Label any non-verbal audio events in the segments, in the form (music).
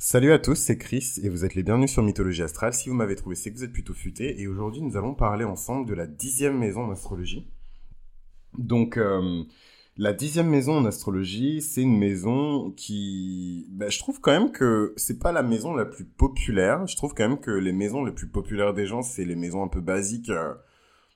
Salut à tous, c'est Chris et vous êtes les bienvenus sur Mythologie Astrale. Si vous m'avez trouvé, c'est que vous êtes plutôt futé. Et aujourd'hui, nous allons parler ensemble de la dixième maison en astrologie. Donc, euh, la dixième maison en astrologie, c'est une maison qui, ben, je trouve quand même que c'est pas la maison la plus populaire. Je trouve quand même que les maisons les plus populaires des gens, c'est les maisons un peu basiques. Euh,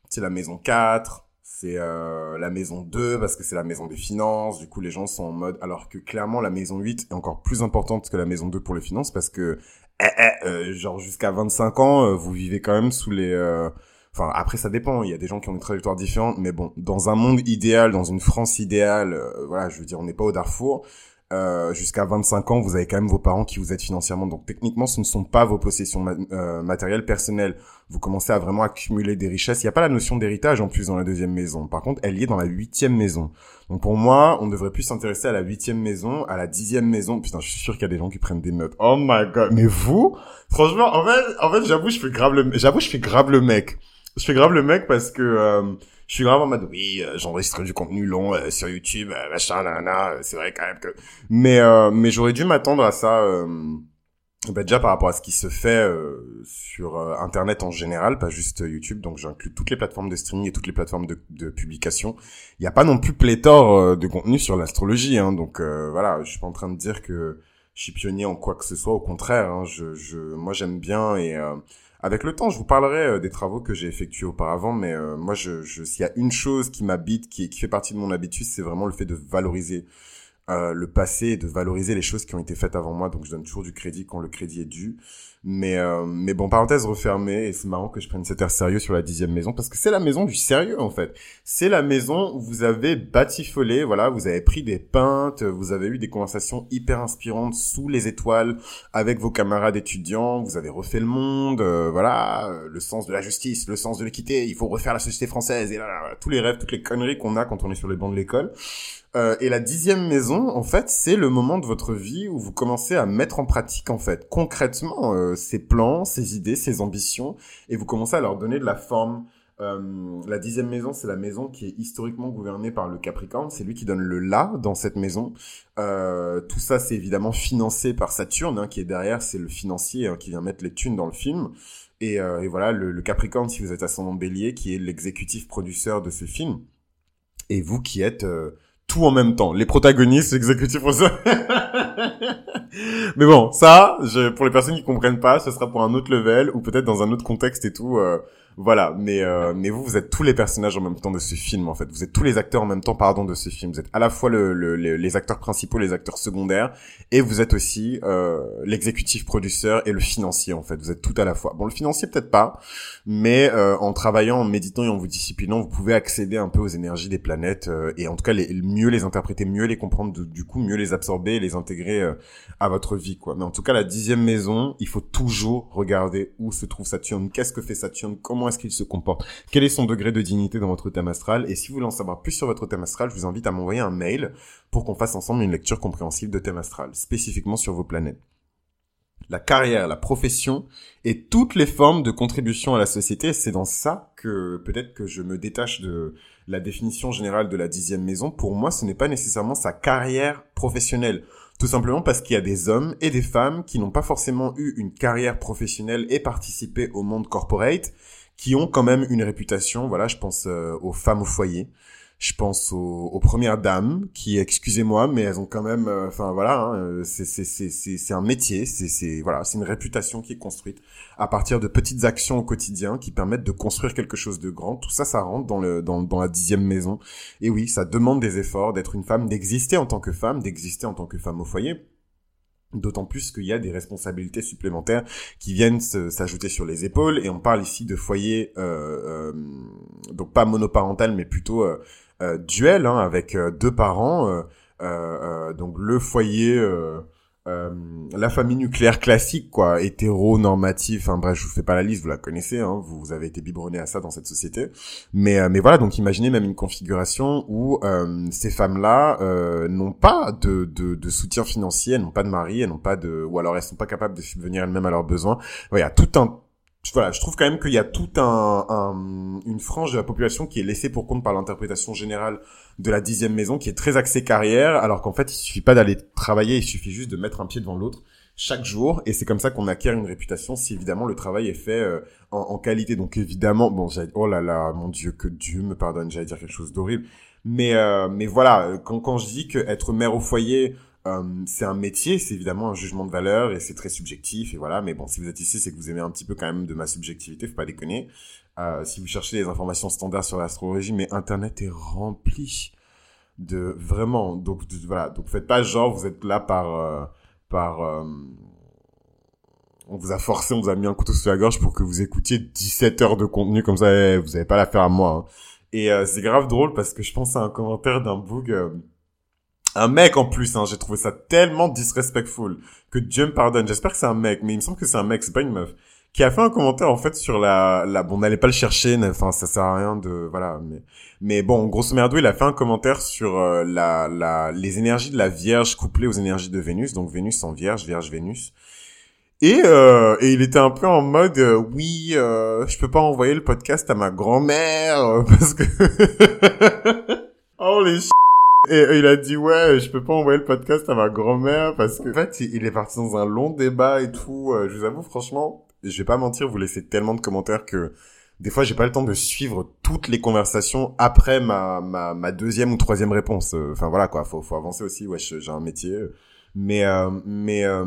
c'est la maison 4, c'est euh, la maison 2 parce que c'est la maison des finances. Du coup, les gens sont en mode... Alors que clairement, la maison 8 est encore plus importante que la maison 2 pour les finances parce que, eh, eh, euh, genre jusqu'à 25 ans, euh, vous vivez quand même sous les... euh, Enfin, après, ça dépend. Il y a des gens qui ont une trajectoire différente. Mais bon, dans un monde idéal, dans une France idéale, euh, voilà, je veux dire, on n'est pas au Darfour. Euh, jusqu'à 25 ans, vous avez quand même vos parents qui vous aident financièrement. Donc techniquement, ce ne sont pas vos possessions ma- euh, matérielles personnelles. Vous commencez à vraiment accumuler des richesses. Il n'y a pas la notion d'héritage en plus dans la deuxième maison. Par contre, elle y est dans la huitième maison. Donc pour moi, on devrait plus s'intéresser à la huitième maison, à la dixième maison. Putain, je suis sûr qu'il y a des gens qui prennent des notes. Oh my god. Mais vous, franchement, en fait, en fait, j'avoue, je fais grave le, j'avoue, je fais grave le mec. Je fais grave le mec parce que euh, je suis grave en mode oui, euh, j'enregistre du contenu long euh, sur YouTube, euh, machin, nanana. C'est vrai quand même que. Mais mais j'aurais dû m'attendre à ça. Bah, déjà par rapport à ce qui se fait euh, sur euh, Internet en général, pas juste YouTube. Donc j'inclus toutes les plateformes de streaming et toutes les plateformes de, de publication. Il n'y a pas non plus pléthore de contenu sur l'astrologie. Hein, donc voilà, je suis pas en train de dire que je suis pionnier en quoi que ce soit. Au contraire, hein, je, je, moi j'aime bien et avec le temps, je vous parlerai euh, des travaux que j'ai effectués auparavant, mais euh, moi, je, je, s'il y a une chose qui m'habite, qui, qui fait partie de mon habitude, c'est vraiment le fait de valoriser euh, le passé et de valoriser les choses qui ont été faites avant moi. Donc, je donne toujours du crédit quand le crédit est dû. Mais, euh, mais bon, parenthèse refermée, et c'est marrant que je prenne cet air sérieux sur la dixième maison, parce que c'est la maison du sérieux, en fait. C'est la maison où vous avez batifolé, voilà, vous avez pris des pintes, vous avez eu des conversations hyper inspirantes sous les étoiles, avec vos camarades étudiants, vous avez refait le monde, euh, voilà, le sens de la justice, le sens de l'équité, il faut refaire la société française, et là, tous les rêves, toutes les conneries qu'on a quand on est sur les bancs de l'école. Euh, et la dixième maison, en fait, c'est le moment de votre vie où vous commencez à mettre en pratique, en fait, concrètement, euh, ces plans, ces idées, ces ambitions, et vous commencez à leur donner de la forme. Euh, la dixième maison, c'est la maison qui est historiquement gouvernée par le Capricorne. C'est lui qui donne le là dans cette maison. Euh, tout ça, c'est évidemment financé par Saturne, hein, qui est derrière. C'est le financier hein, qui vient mettre les thunes dans le film. Et, euh, et voilà, le, le Capricorne, si vous êtes ascendant Bélier, qui est l'exécutif producteur de ce film. Et vous qui êtes euh, tout en même temps. Les protagonistes, l'exécutif. (laughs) Mais bon, ça, je, pour les personnes qui comprennent pas, ce sera pour un autre level ou peut-être dans un autre contexte et tout. euh, voilà, mais euh, mais vous, vous êtes tous les personnages en même temps de ce film en fait. Vous êtes tous les acteurs en même temps, pardon, de ce film. Vous êtes à la fois le, le- le- les acteurs principaux, les acteurs secondaires, et vous êtes aussi euh, l'exécutif producteur et le financier en fait. Vous êtes tout à la fois. Bon, le financier peut-être pas, mais euh, en travaillant, en méditant et en vous disciplinant, vous pouvez accéder un peu aux énergies des planètes euh, et en tout cas les, mieux les interpréter, mieux les comprendre, du- du coup mieux les absorber et les intégrer euh, à votre vie quoi. Mais en tout cas la dixième maison, il faut toujours regarder où se trouve Saturne, qu'est-ce que fait Saturne, comment est-ce qu'il se comporte, quel est son degré de dignité dans votre thème astral? Et si vous voulez en savoir plus sur votre thème astral, je vous invite à m'envoyer un mail pour qu'on fasse ensemble une lecture compréhensible de thème astral, spécifiquement sur vos planètes. La carrière, la profession et toutes les formes de contribution à la société, c'est dans ça que peut-être que je me détache de la définition générale de la dixième maison. Pour moi, ce n'est pas nécessairement sa carrière professionnelle. Tout simplement parce qu'il y a des hommes et des femmes qui n'ont pas forcément eu une carrière professionnelle et participé au monde corporate, qui ont quand même une réputation. Voilà, je pense euh, aux femmes au foyer. Je pense aux, aux premières dames qui, excusez-moi, mais elles ont quand même, euh, enfin voilà, hein, euh, c'est c'est un métier, c'est c'est voilà, c'est une réputation qui est construite à partir de petites actions au quotidien qui permettent de construire quelque chose de grand. Tout ça, ça rentre dans le dans dans la dixième maison. Et oui, ça demande des efforts d'être une femme, d'exister en tant que femme, d'exister en tant que femme au foyer. D'autant plus qu'il y a des responsabilités supplémentaires qui viennent s'ajouter sur les épaules. Et on parle ici de foyer, euh, euh, donc pas monoparental, mais plutôt euh, duel, hein, avec deux parents. donc le foyer, euh, la famille nucléaire classique, quoi, hétéronormatif. Enfin bref, je vous fais pas la liste, vous la connaissez. Hein, vous, avez été biberonné à ça dans cette société. Mais euh, mais voilà, donc imaginez même une configuration où euh, ces femmes-là euh, n'ont pas de, de, de soutien financier, elles n'ont pas de mari, elles n'ont pas de, ou alors elles sont pas capables de subvenir elles-mêmes à leurs besoins. Voilà, tout un voilà, je trouve quand même qu'il y a tout un, un- une frange de la population qui est laissée pour compte par l'interprétation générale de la dixième maison, qui est très axée carrière, alors qu'en fait, il suffit pas d'aller travailler, il suffit juste de mettre un pied devant l'autre. chaque jour et c'est comme ça qu'on acquiert une réputation si évidemment le travail est fait euh, en, en, qualité donc évidemment bon oh là là mon dieu que Dieu me pardonne j'allais dire quelque chose d'horrible mais euh, mais voilà quand quand je dis que être mère au foyer euh, c'est un métier c'est évidemment un jugement de valeur et c'est très subjectif et voilà mais bon si vous êtes ici c'est que vous aimez un petit peu quand même de ma subjectivité faut pas déconner si vous cherchez les informations standards sur l'astrologie mais internet est rempli de vraiment donc voilà donc faites pas genre vous êtes là par par euh, on vous a forcé, on vous a mis un couteau sous la gorge pour que vous écoutiez 17 heures de contenu comme ça, eh, vous avez pas l'affaire à moi. Hein. Et euh, c'est grave drôle parce que je pense à un commentaire d'un bug, euh, un mec en plus, hein, j'ai trouvé ça tellement disrespectful que Dieu me pardonne. J'espère que c'est un mec, mais il me semble que c'est un mec, c'est pas une meuf qui a fait un commentaire en fait sur la la bon n'allez pas le chercher enfin ça sert à rien de voilà mais mais bon grosso merdo il a fait un commentaire sur euh, la la les énergies de la Vierge couplées aux énergies de Vénus donc Vénus en Vierge Vierge Vénus et euh, et il était un peu en mode euh, oui je peux pas envoyer le podcast à ma grand-mère (laughs) parce que (laughs) oh les et il a dit ouais, je peux pas envoyer le podcast à ma grand-mère parce que en fait, il est parti dans un long débat et tout. Je vous avoue franchement, je vais pas mentir, vous laissez tellement de commentaires que des fois j'ai pas le temps de suivre toutes les conversations après ma, ma, ma deuxième ou troisième réponse. Enfin voilà quoi, faut, faut avancer aussi. Ouais, j'ai un métier, mais euh, mais euh,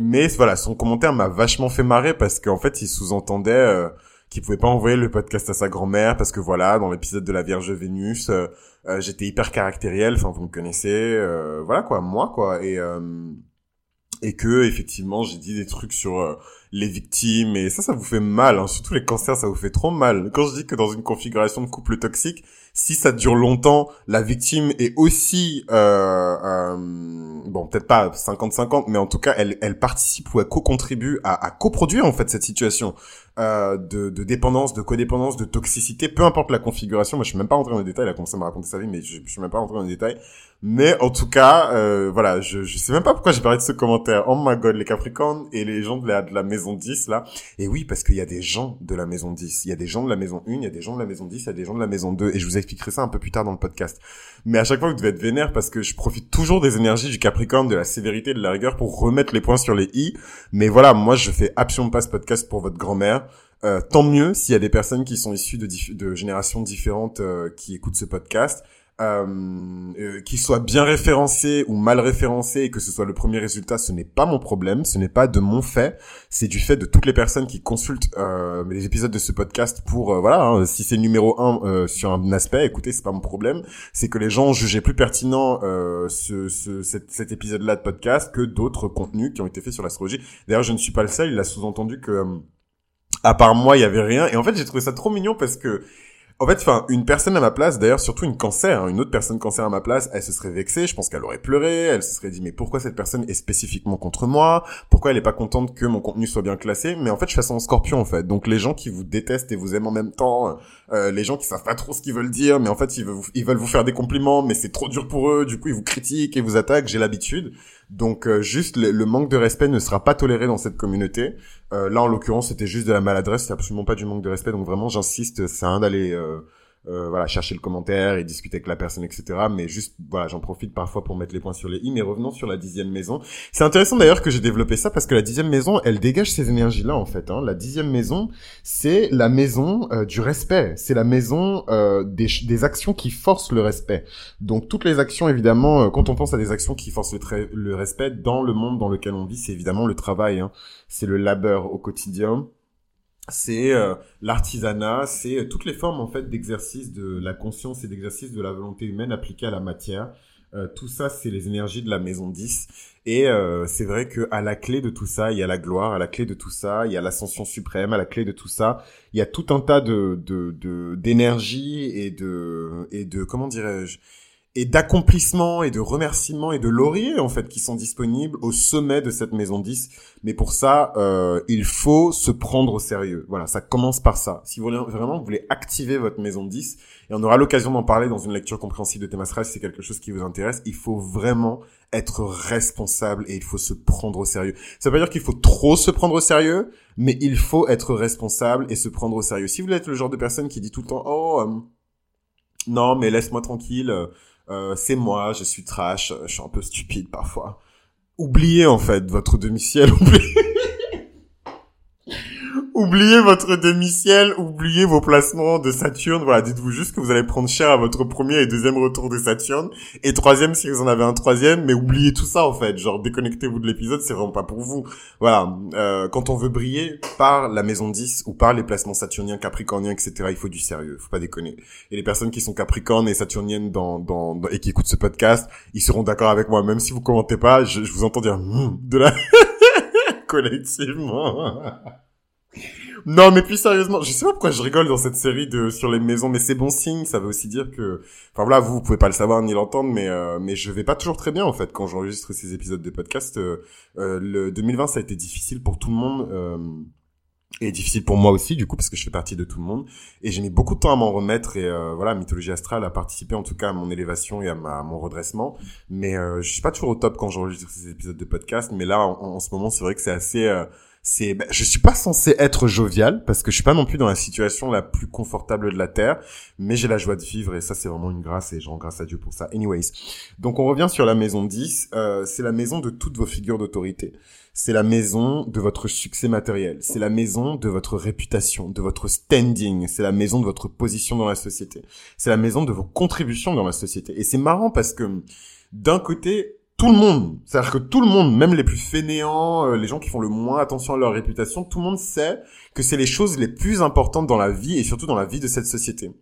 mais voilà, son commentaire m'a vachement fait marrer parce qu'en fait il sous-entendait euh, qu'il pouvait pas envoyer le podcast à sa grand-mère parce que voilà, dans l'épisode de la Vierge Vénus, euh, j'étais hyper caractériel. Enfin vous me connaissez, voilà quoi, moi quoi et et que effectivement j'ai dit des trucs sur euh, les victimes et ça ça vous fait mal hein. surtout les cancers ça vous fait trop mal quand je dis que dans une configuration de couple toxique si ça dure longtemps la victime est aussi euh, euh, bon peut-être pas 50-50 mais en tout cas elle, elle participe ou elle co-contribue à, à coproduire en fait cette situation euh, de, de, dépendance, de codépendance, de toxicité, peu importe la configuration. Moi, je suis même pas rentré dans les détails. Il a commencé à me raconter sa vie, mais je, je suis même pas rentré dans les détails. Mais en tout cas, euh, voilà, je, je sais même pas pourquoi j'ai parlé de ce commentaire. Oh my god, les Capricornes et les gens de la, de la maison 10, là. Et oui, parce qu'il y a des gens de la maison 10. Il y a des gens de la maison 1, il y a des gens de la maison 10, il y a des gens de la maison 2. Et je vous expliquerai ça un peu plus tard dans le podcast. Mais à chaque fois, vous devez être vénère parce que je profite toujours des énergies du Capricorne, de la sévérité, de la rigueur pour remettre les points sur les i. Mais voilà, moi, je fais absolument pas ce podcast pour votre grand-mère. Euh, tant mieux s'il y a des personnes qui sont issues de, de générations différentes euh, qui écoutent ce podcast. Euh, euh, qu'il soit bien référencé ou mal référencé et que ce soit le premier résultat, ce n'est pas mon problème, ce n'est pas de mon fait, c'est du fait de toutes les personnes qui consultent euh, les épisodes de ce podcast pour voilà, hein, si c'est numéro un sur un aspect, écoutez, c'est pas mon problème, c'est que les gens jugé plus pertinent ce, ce, cet, cet épisode-là de podcast que d'autres contenus qui ont été faits sur l'astrologie. D'ailleurs, je ne suis pas le seul, il a sous-entendu que à part moi, il y avait rien. Et en fait, j'ai trouvé ça trop mignon parce que en fait, enfin, une personne à ma place, d'ailleurs, surtout une cancer, hein, une autre personne cancer à ma place, elle se serait vexée. Je pense qu'elle aurait pleuré. Elle se serait dit, mais pourquoi cette personne est spécifiquement contre moi? Pourquoi elle est pas contente que mon contenu soit bien classé? Mais en fait, je fais ça en scorpion, en fait. Donc, les gens qui vous détestent et vous aiment en même temps, euh, les gens qui savent pas trop ce qu'ils veulent dire, mais en fait, ils veulent, vous, faire des compliments, mais c'est trop dur pour eux. Du coup, ils vous critiquent et vous attaquent. J'ai l'habitude. Donc, euh, juste le, le, manque de respect ne sera pas toléré dans cette communauté. Euh, là, en l'occurrence, c'était juste de la maladresse. C'est absolument pas du manque de respect. Donc, vraiment, j'insiste, c'est un d'aller euh, euh, voilà, chercher le commentaire et discuter avec la personne, etc. Mais juste, voilà, j'en profite parfois pour mettre les points sur les i. Mais revenons sur la dixième maison. C'est intéressant d'ailleurs que j'ai développé ça parce que la dixième maison, elle dégage ces énergies-là en fait. Hein. La dixième maison, c'est la maison euh, du respect. C'est la maison euh, des, des, actions qui forcent le respect. Donc toutes les actions, évidemment, euh, quand on pense à des actions qui forcent le, le, respect dans le monde dans lequel on vit, c'est évidemment le travail. Hein. C'est le labeur au quotidien c'est euh, l'artisanat, c'est euh, toutes les formes en fait d'exercice de la conscience et d'exercice de la volonté humaine appliquée à la matière. Euh, tout ça, c'est les énergies de la maison 10. Et c'est vrai que à la clé de tout ça, il y a la gloire. À la clé de tout ça, il y a l'ascension suprême. À la clé de tout ça, il y a tout un tas de d'énergie de, et de et de comment dirais-je et d'accomplissement et de remerciements et de lauriers en fait qui sont disponibles au sommet de cette maison 10. Mais pour ça, euh, il faut se prendre au sérieux. Voilà, ça commence par ça. Si vous voulez, vraiment vous voulez activer votre maison 10, et on aura l'occasion d'en parler dans une lecture compréhensible de astral si c'est quelque chose qui vous intéresse, il faut vraiment être responsable et il faut se prendre au sérieux. Ça veut pas dire qu'il faut trop se prendre au sérieux, mais il faut être responsable et se prendre au sérieux. Si vous êtes le genre de personne qui dit tout le temps, oh, euh, non, mais laisse-moi tranquille, euh, c'est moi, je suis trash, je suis un peu stupide parfois. oubliez en fait votre demi-ciel, (laughs) oubliez oubliez votre demi-ciel, oubliez vos placements de Saturne. Voilà, dites-vous juste que vous allez prendre cher à votre premier et deuxième retour de Saturne. Et troisième si vous en avez un troisième, mais oubliez tout ça en fait. Genre, déconnectez-vous de l'épisode, c'est vraiment pas pour vous. Voilà, euh, quand on veut briller par la maison 10 ou par les placements saturniens, capricorniens, etc., il faut du sérieux, faut pas déconner. Et les personnes qui sont capricornes et saturniennes dans, dans, et qui écoutent ce podcast, ils seront d'accord avec moi. Même si vous commentez pas, je, vous entends dire hmm, de la... (laughs) collectivement. Non, mais puis sérieusement, je sais pas pourquoi je rigole dans cette série de sur les maisons, mais c'est bon signe. Ça veut aussi dire que, enfin voilà, vous, vous pouvez pas le savoir ni l'entendre, mais euh, mais je vais pas toujours très bien en fait quand j'enregistre ces épisodes de podcast. Euh, euh le 2020, ça a été difficile pour tout le monde. Euh, et difficile pour moi aussi du coup parce que je fais partie de tout le monde et j'ai mis beaucoup de temps à m'en remettre et euh, voilà mythologie astrale a participé en tout cas à mon élévation et à, ma, mon redressement mais je suis pas toujours au top quand j'enregistre ces épisodes de podcast mais là en, en ce moment c'est vrai que c'est assez c'est ben, je suis pas censé être jovial parce que je suis pas non plus dans la situation la plus confortable de la terre mais j'ai la joie de vivre et ça c'est vraiment une grâce et je rends grâce à Dieu pour ça. Anyways. Donc on revient sur la maison 10 euh, c'est la maison de toutes vos figures d'autorité. C'est la maison de votre succès matériel. C'est la maison de votre réputation de votre standing. C'est la maison de votre position dans la société. C'est la maison de vos contributions dans la société. Et c'est marrant parce que d'un côté tout le monde, c'est-à-dire que tout le monde, même les plus fainéants, euh, les gens qui font le moins attention à leur réputation, tout le monde sait que c'est les choses les plus importantes dans la vie et surtout dans la vie de cette société.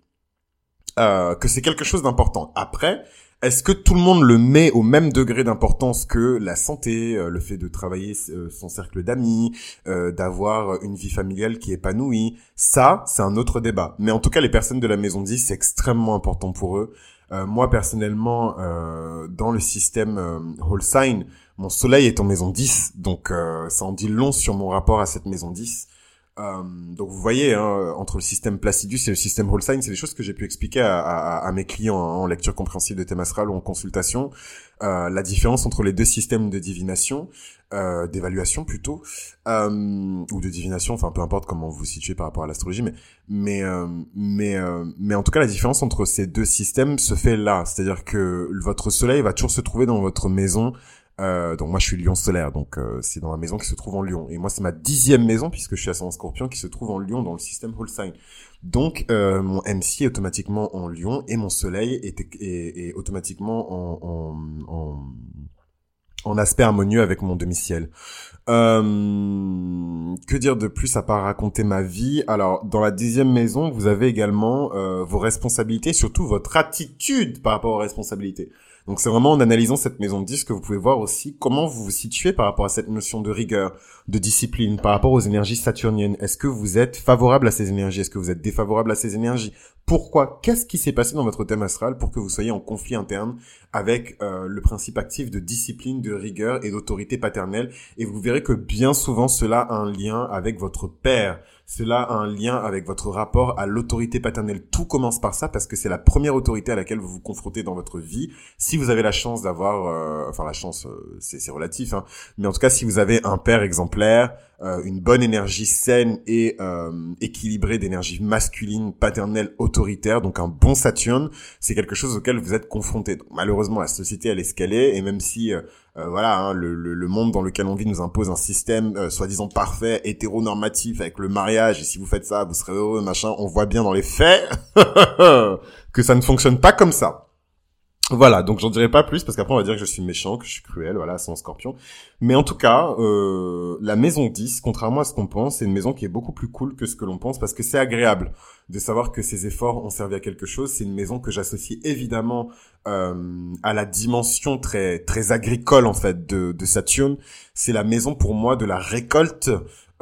Euh, que c'est quelque chose d'important. Après, est-ce que tout le monde le met au même degré d'importance que la santé, euh, le fait de travailler son cercle d'amis, d'avoir une vie familiale qui est épanouie? Ça, c'est un autre débat. Mais en tout cas, les personnes de la maison 10, c'est extrêmement important pour eux. Euh, moi personnellement, euh, dans le système euh, sign, mon soleil est en maison 10, donc euh, ça en dit long sur mon rapport à cette maison 10. Euh, donc vous voyez, hein, entre le système Placidus et le système Sign, c'est des choses que j'ai pu expliquer à, à, à mes clients en lecture compréhensive de thème astral ou en consultation. Euh, la différence entre les deux systèmes de divination, euh, d'évaluation plutôt, euh, ou de divination, enfin peu importe comment vous vous situez par rapport à l'astrologie, mais mais euh, mais mais en tout cas la différence entre ces deux systèmes se fait là, c'est-à-dire que votre soleil va toujours se trouver dans votre maison euh, donc moi je suis Lion solaire, donc euh, c'est dans la maison qui se trouve en Lion. Et moi c'est ma dixième maison puisque je suis ascendant Scorpion qui se trouve en Lion dans le système Whole Sign. Donc euh, mon MC est automatiquement en Lion et mon Soleil est, est, automatiquement en, en, en, en, aspect harmonieux avec mon demi-ciel. Euh, que dire de plus à part raconter ma vie? Alors dans la dixième maison, vous avez également euh, vos responsabilités, surtout votre attitude par rapport aux responsabilités. Donc c'est vraiment en analysant cette maison de 10 que vous pouvez voir aussi comment vous vous situez par rapport à cette notion de rigueur, de discipline, par rapport aux énergies saturniennes. Est-ce que vous êtes favorable à ces énergies? Est-ce que vous êtes défavorable à ces énergies? Pourquoi? Qu'est-ce qui s'est passé dans votre thème astral pour que vous soyez en conflit interne avec euh, le principe actif de discipline, de rigueur et d'autorité paternelle? Et vous verrez que bien souvent cela a un lien avec votre père cela a un lien avec votre rapport à l'autorité paternelle. Tout commence par ça parce que c'est la première autorité à laquelle vous vous confrontez dans votre vie. Si vous avez la chance d'avoir, euh, enfin la chance, euh, c'est relatif, hein, mais en tout cas si vous avez un père exemplaire, euh, une bonne énergie saine et équilibrée d'énergie masculine, paternelle, autoritaire, donc un bon Saturne, c'est quelque chose auquel vous êtes confronté. malheureusement, la société elle est escalée et même si euh, voilà, hein, le, le, monde dans lequel on vit nous impose un système euh, soi-disant parfait, hétéronormatif avec le mariage. Et si vous faites ça, vous serez heureux, machin. On voit bien dans les faits (laughs) que ça ne fonctionne pas comme ça. Voilà, donc j'en dirai pas plus parce qu'après on va dire que je suis méchant, que je suis cruel, voilà, c'est un scorpion. Mais en tout cas, euh, la maison 10, contrairement à ce qu'on pense, c'est une maison qui est beaucoup plus cool que ce que l'on pense parce que c'est agréable de savoir que ces efforts ont servi à quelque chose. C'est une maison que j'associe évidemment euh, à la dimension très très agricole en fait de, de Saturne. C'est la maison pour moi de la récolte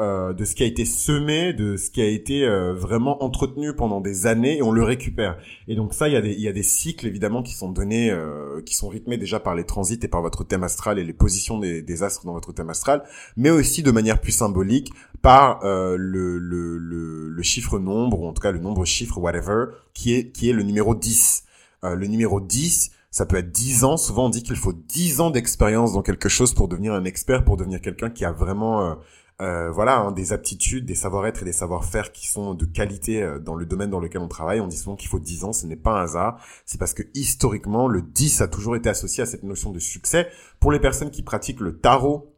euh, de ce qui a été semé, de ce qui a été euh, vraiment entretenu pendant des années et on le récupère. Et donc ça, il y a des, y a des cycles évidemment qui sont donnés, euh, qui sont rythmés déjà par les transits et par votre thème astral et les positions des, des astres dans votre thème astral, mais aussi de manière plus symbolique par le, le, le, le, chiffre nombre, ou en tout cas le nombre chiffre, whatever, qui est, qui est le numéro 10. le numéro 10, ça peut être 10 ans. Souvent, on dit qu'il faut 10 ans d'expérience dans quelque chose pour devenir un expert, pour devenir quelqu'un qui a vraiment euh, voilà, hein, des aptitudes, des savoir-être et des savoir-faire qui sont de qualité euh, dans le domaine dans lequel on travaille. On dit souvent qu'il faut 10 ans, ce n'est pas un hasard. C'est parce que historiquement, le 10 a toujours été associé à cette notion de succès. Pour les personnes qui pratiquent le tarot,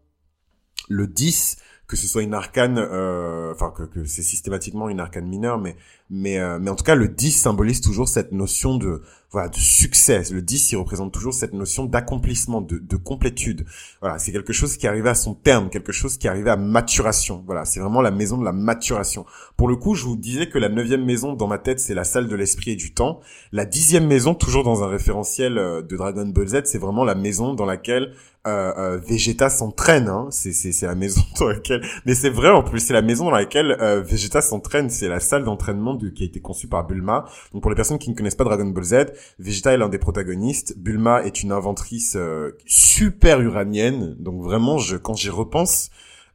le 10 que ce soit une arcane, euh, enfin que, que c'est systématiquement une arcane mineure, mais mais euh, mais en tout cas le 10 symbolise toujours cette notion de voilà de succès. Le 10 il représente toujours cette notion d'accomplissement, de, de complétude. Voilà, c'est quelque chose qui arrivait à son terme, quelque chose qui arrivait à maturation. Voilà, c'est vraiment la maison de la maturation. Pour le coup, je vous disais que la neuvième maison dans ma tête c'est la salle de l'esprit et du temps. La dixième maison, toujours dans un référentiel euh, de Dragon Ball Z, c'est vraiment la maison dans laquelle euh, euh, Vegeta s'entraîne. Hein. C'est, c'est, c'est la maison (laughs) dans laquelle... Mais c'est vrai en plus, c'est la maison dans laquelle euh, Vegeta s'entraîne. C'est la salle d'entraînement de... qui a été conçue par Bulma. Donc pour les personnes qui ne connaissent pas Dragon Ball Z, Vegeta est l'un des protagonistes. Bulma est une inventrice euh, super uranienne. Donc vraiment, je, quand j'y repense,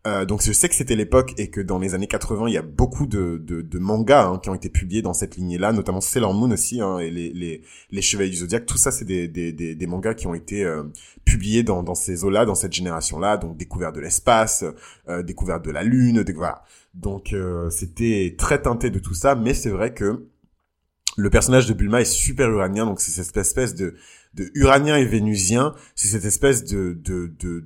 euh, donc je sais que c'était l'époque et que dans les années 80, il y a beaucoup de, de, de mangas hein, qui ont été publiés dans cette lignée-là, notamment Sailor Moon aussi, hein, et les, les, les Chevaliers du Zodiaque. Tout ça, c'est des, des, des, des, mangas qui ont été euh, publiés dans, dans ces eaux-là, dans cette génération-là. Donc découverte de l'espace, euh, découverte de la Lune, voilà. Donc euh, c'était très teinté de tout ça, mais c'est vrai que le personnage de Bulma est super uranien, donc c'est cette espèce de de uranien et vénusien, c'est cette espèce de de de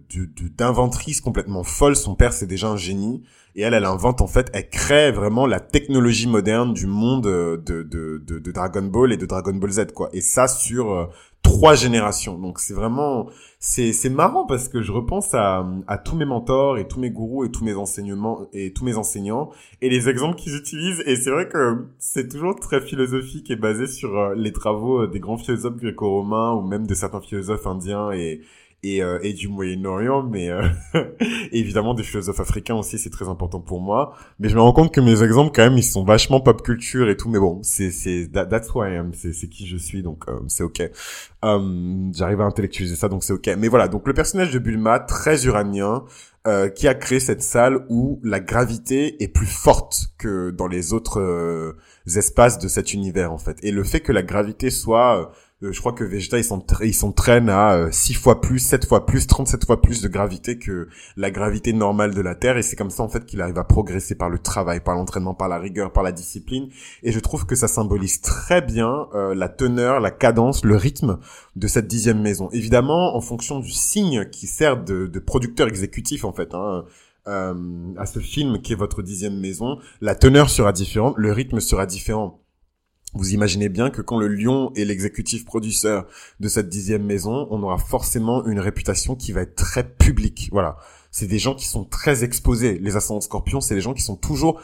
d'inventrice complètement folle. Son père c'est déjà un génie et elle elle invente en fait, elle crée vraiment la technologie moderne du monde de de de, de Dragon Ball et de Dragon Ball Z quoi. Et ça sur euh, trois générations. Donc c'est vraiment c'est c'est marrant parce que je repense à à tous mes mentors et tous mes gourous et tous mes enseignements et tous mes enseignants et les exemples qu'ils utilisent et c'est vrai que c'est toujours très philosophique et basé sur euh, les travaux euh, des grands philosophes gréco-romains ou même de certains philosophes indiens et et, euh, et du Moyen-Orient, mais euh, (laughs) évidemment des philosophes africains aussi, c'est très important pour moi. Mais je me rends compte que mes exemples, quand même, ils sont vachement pop culture et tout. Mais bon, c'est c'est that's who I am, c'est c'est qui je suis, donc euh, c'est ok. Um, J'arrive à intellectualiser ça, donc c'est ok. Mais voilà, donc le personnage de Bulma, très uranien, euh, qui a créé cette salle où la gravité est plus forte que dans les autres espaces de cet univers en fait. Et le fait que la gravité soit euh, je crois que Vegeta ils s'entraînent à 6 euh, fois plus, 7 fois plus, 37 fois plus de gravité que la gravité normale de la Terre et c'est comme ça en fait qu'il arrive à progresser par le travail, par l'entraînement, par la rigueur, par la discipline et je trouve que ça symbolise très bien euh, la teneur, la cadence, le rythme de cette dixième maison. Évidemment, en fonction du signe qui sert de, producteur exécutif en fait, hein, euh, à ce film qui est votre dixième maison, la teneur sera différente, le rythme sera différent. Vous imaginez bien que quand le lion est l'exécutif producteur de cette dixième maison, on aura forcément une réputation qui va être très publique. Voilà. C'est des gens qui sont très exposés. Les ascendants scorpions, c'est des gens qui sont toujours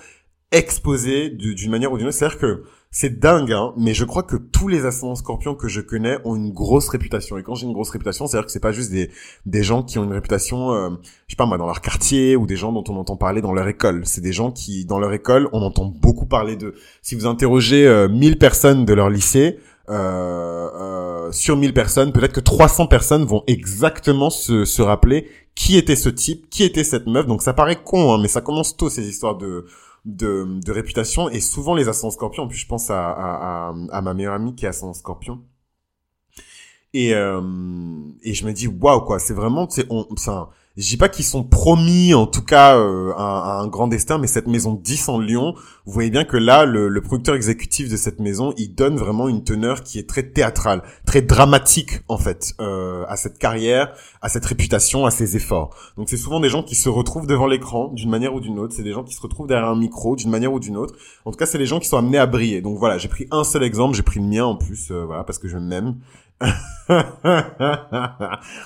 exposés d'une manière ou d'une autre. C'est-à-dire que c'est dingue, hein, mais je crois que tous les ascendants scorpions que je connais ont une grosse réputation. Et quand j'ai une grosse réputation, c'est-à-dire que c'est pas juste des, des gens qui ont une réputation, euh, je sais pas moi, dans leur quartier ou des gens dont on entend parler dans leur école. C'est des gens qui, dans leur école, on entend beaucoup parler d'eux. Si vous interrogez euh, 1000 personnes de leur lycée, euh, euh, sur 1000 personnes, peut-être que 300 personnes vont exactement se, se rappeler qui était ce type, qui était cette meuf. Donc ça paraît con, hein, mais ça commence tôt ces histoires de de, de réputation et souvent les ascendants scorpions. En plus je pense à, à, à, ma meilleure amie qui est ascendant scorpion. Et euh, et je me dis waouh quoi c'est vraiment c'est ça je dis pas qu'ils sont promis, en tout cas, euh, à, un grand destin, mais cette maison 10 en Lyon, vous voyez bien que là, le, producteur exécutif de cette maison, il donne vraiment une teneur qui est très théâtrale, très dramatique, en fait, euh, à cette carrière, à cette réputation, à ses efforts. Donc c'est souvent des gens qui se retrouvent devant l'écran, d'une manière ou d'une autre. C'est des gens qui se retrouvent derrière un micro, d'une manière ou d'une autre. En tout cas, c'est les gens qui sont amenés à briller. Donc voilà, j'ai pris un seul exemple, j'ai pris le mien en plus, euh, voilà, parce que je m'aime. (laughs)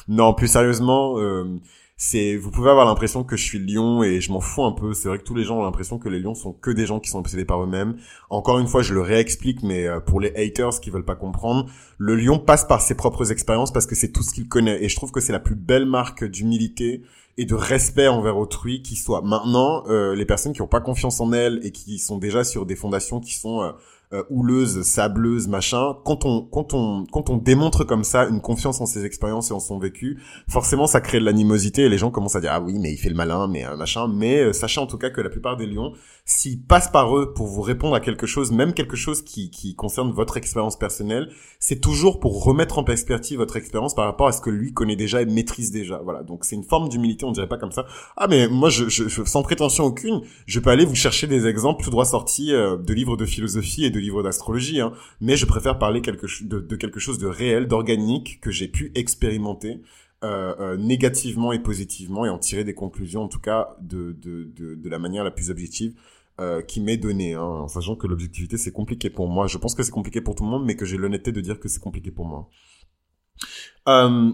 non, plus sérieusement... Euh, c'est vous pouvez avoir l'impression que je suis lion et je m'en fous un peu. C'est vrai que tous les gens ont l'impression que les lions sont que des gens qui sont obsédés par eux-mêmes. Encore une fois je le réexplique mais euh, pour les haters qui veulent pas comprendre le lion passe par ses propres expériences parce que c'est tout ce qu'il connaît. Et je trouve que c'est la plus belle marque d'humilité et de respect envers autrui qui soit maintenant euh, les personnes qui ont pas confiance en elles et qui sont déjà sur des fondations qui sont euh, euh, houleuse, sableuse, machin, quand on quand on quand on démontre comme ça une confiance en ses expériences et en son vécu, forcément ça crée de l'animosité et les gens commencent à dire ah oui mais il fait le malin mais euh, machin. Mais euh, sachez en tout cas que la plupart des lions, s'ils passent par eux pour vous répondre à quelque chose, même quelque chose qui qui concerne votre expérience personnelle, c'est toujours pour remettre en perspective votre expérience par rapport à ce que lui connaît déjà et maîtrise déjà. Voilà donc c'est une forme d'humilité. on dirait pas comme ça. Ah mais moi, je, je, sans prétention aucune, je peux aller vous chercher des exemples tout droit sortis euh, de livres de philosophie et de livres d'astrologie. Hein. Mais je préfère parler quelque de, de quelque chose de réel, d'organique que j'ai pu expérimenter. Euh, euh, négativement et positivement et en tirer des conclusions en tout cas de, de, de, la manière la plus objective euh, qui m'est donné, hein, en sachant que l'objectivité c'est compliqué pour moi. Je pense que c'est compliqué pour tout le monde, mais que j'ai l'honnêteté de dire que c'est compliqué pour moi.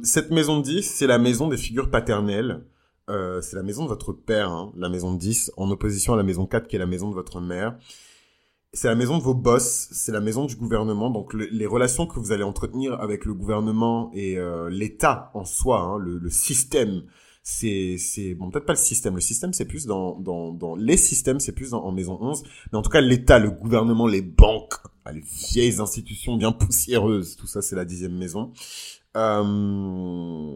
Cette maison de 10, c'est la maison des figures paternelles. C'est la maison de votre père, hein, la maison de 10, en opposition à la maison 4 qui est la maison de votre mère. C'est la maison de vos boss, c'est la maison du gouvernement. Donc les relations que vous allez entretenir avec le gouvernement et euh, l'État en soi, hein, le, le, système c'est c'est bon peut-être pas le système. Le système c'est plus dans dans dans les systèmes c'est plus en maison 11 mais en tout cas l'état le gouvernement les banques les vieilles institutions bien poussiéreuses tout ça c'est la dixième maison. Euh...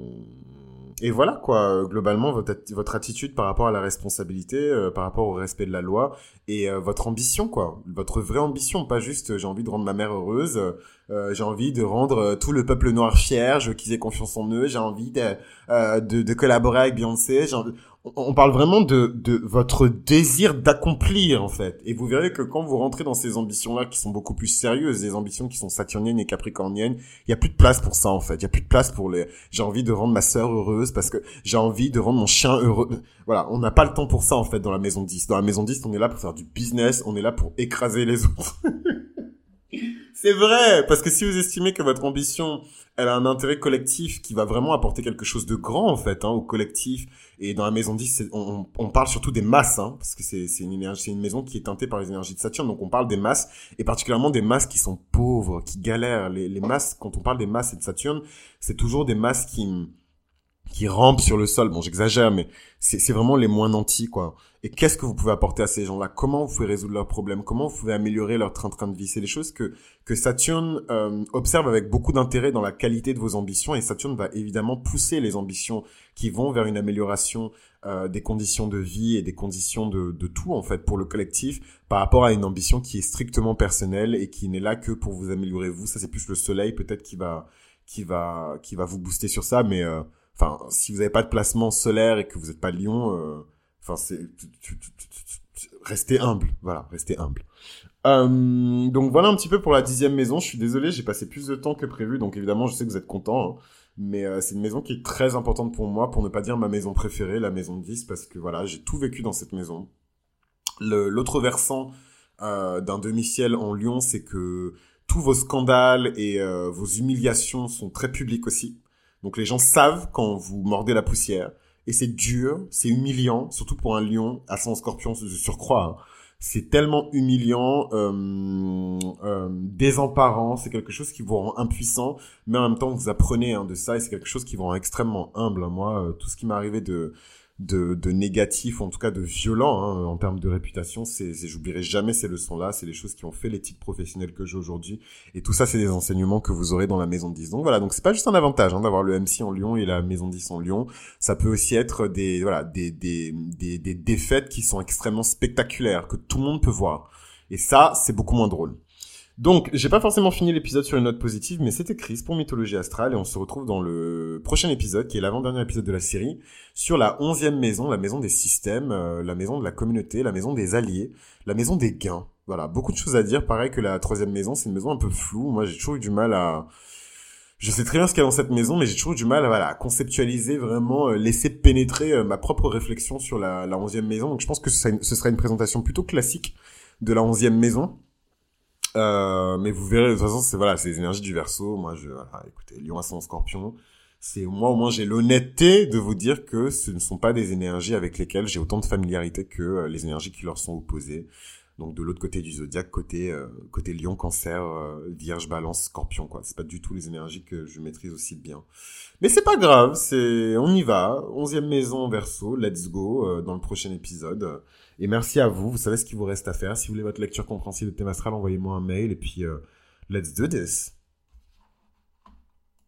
Et voilà quoi, globalement votre, votre attitude par rapport à la responsabilité, euh, par rapport au respect de la loi et euh, votre ambition quoi, votre vraie ambition, pas juste j'ai envie de rendre ma mère heureuse, euh, j'ai envie de rendre tout le peuple noir fier, je veux qu'ils aient confiance en eux, j'ai envie de, de, de, collaborer avec Beyoncé, j'ai envie on parle vraiment de, de votre désir d'accomplir en fait. Et vous verrez que quand vous rentrez dans ces ambitions-là qui sont beaucoup plus sérieuses, des ambitions qui sont saturniennes et capricorniennes, il y a plus de place pour ça en fait. Il y a plus de place pour les. J'ai envie de rendre ma sœur heureuse parce que j'ai envie de rendre mon chien heureux. Voilà, on n'a pas le temps pour ça en fait dans la maison 10. Dans la maison 10, on est là pour faire du business, on est là pour écraser les autres. (laughs) C'est vrai, parce que si vous estimez que votre ambition, elle a un intérêt collectif qui va vraiment apporter quelque chose de grand en fait hein, au collectif. Et dans la maison 10, on, on, parle surtout des masses, hein, parce que c'est une une maison qui est teintée par les énergies de Saturne, donc on parle des masses et particulièrement des masses qui sont pauvres, qui galèrent. Les, les masses, quand on parle des masses et de Saturne, c'est toujours des masses qui qui rampent sur le sol. Bon, j'exagère, mais c'est vraiment les moins nantis, quoi. Et qu'est-ce que vous pouvez apporter à ces gens-là? Comment vous pouvez résoudre leurs problèmes? Comment vous pouvez améliorer leur train-train de vie? C'est des choses que que Saturne euh, observe avec beaucoup d'intérêt dans la qualité de vos ambitions, et Saturne va évidemment pousser les ambitions qui vont vers une amélioration euh, des conditions de vie et des conditions de, de tout en fait pour le collectif par rapport à une ambition qui est strictement personnelle et qui n'est là que pour vous améliorer. Vous. Ça c'est plus le soleil peut-être qui va qui va qui va vous booster sur ça, mais euh, Enfin, si vous n'avez pas de placement solaire et que vous n'êtes pas Lyon, euh, enfin, c'est restez humble. Voilà, restez humble. Euh, donc voilà un petit peu pour la dixième maison. Je suis désolé, j'ai passé plus de temps que prévu, donc évidemment, je sais que vous êtes contents. Hein. mais euh, c'est une maison qui est très importante pour moi, pour ne pas dire ma maison préférée, la maison 10, parce que voilà, j'ai tout vécu dans cette maison. L'autre versant d'un demi-ciel en Lyon, c'est que tous vos scandales et vos humiliations sont très publics aussi. Donc les gens savent quand vous mordez la poussière. Et c'est dur, c'est humiliant, surtout pour un lion à son scorpion je surcroît. Hein. C'est tellement humiliant, euh, euh, désemparant, c'est quelque chose qui vous rend impuissant, mais en même temps vous apprenez hein, de ça et c'est quelque chose qui vous rend extrêmement humble. Moi, euh, tout ce qui m'est arrivé de de, de négatif, en tout cas de violent hein, en termes de réputation. C'est, j'oublierai jamais ces leçons-là. C'est les choses qui ont fait l'éthique professionnelle que j'ai aujourd'hui. Et tout ça, c'est des enseignements que vous aurez dans la maison 10. Donc voilà, donc c'est pas juste un avantage hein, d'avoir le MC en Lyon et la maison 10 en Lyon. Ça peut aussi être des voilà des, des, des, des défaites qui sont extrêmement spectaculaires que tout le monde peut voir. Et ça, c'est beaucoup moins drôle. Donc, j'ai pas forcément fini l'épisode sur une note positive, mais c'était Chris pour Mythologie Astrale et on se retrouve dans le prochain épisode, qui est l'avant-dernier épisode de la série, sur la onzième maison, la maison des systèmes, euh, la maison de la communauté, la maison des alliés, la maison des gains. Voilà, beaucoup de choses à dire. Pareil que la troisième maison, c'est une maison un peu floue. Moi, j'ai toujours eu du mal à... Je sais très bien ce qu'il y a dans cette maison, mais j'ai toujours eu du mal à, voilà, conceptualiser, vraiment euh, laisser pénétrer euh, ma propre réflexion sur la, la onzième maison. Donc je pense que ce sera une présentation plutôt classique de la onzième maison. Euh, mais vous verrez, de toute façon, c'est voilà, c'est les énergies du verso. Moi, je, voilà, écoutez, Lion Ascendant Scorpion, c'est moi au moins j'ai l'honnêteté de vous dire que ce ne sont pas des énergies avec lesquelles j'ai autant de familiarité que euh, les énergies qui leur sont opposées. Donc de l'autre côté du zodiaque, côté euh, côté Lion, Cancer, Vierge, Balance, Scorpion, quoi. C'est pas du tout les énergies que je maîtrise aussi bien. Mais c'est pas grave, c'est on y va. Onzième maison Verseau, let's go dans le prochain épisode. Et merci à vous. Vous savez ce qu'il vous reste à faire. Si vous voulez votre lecture compréhensive de thème astral, envoyez-moi un mail et puis euh, let's do this.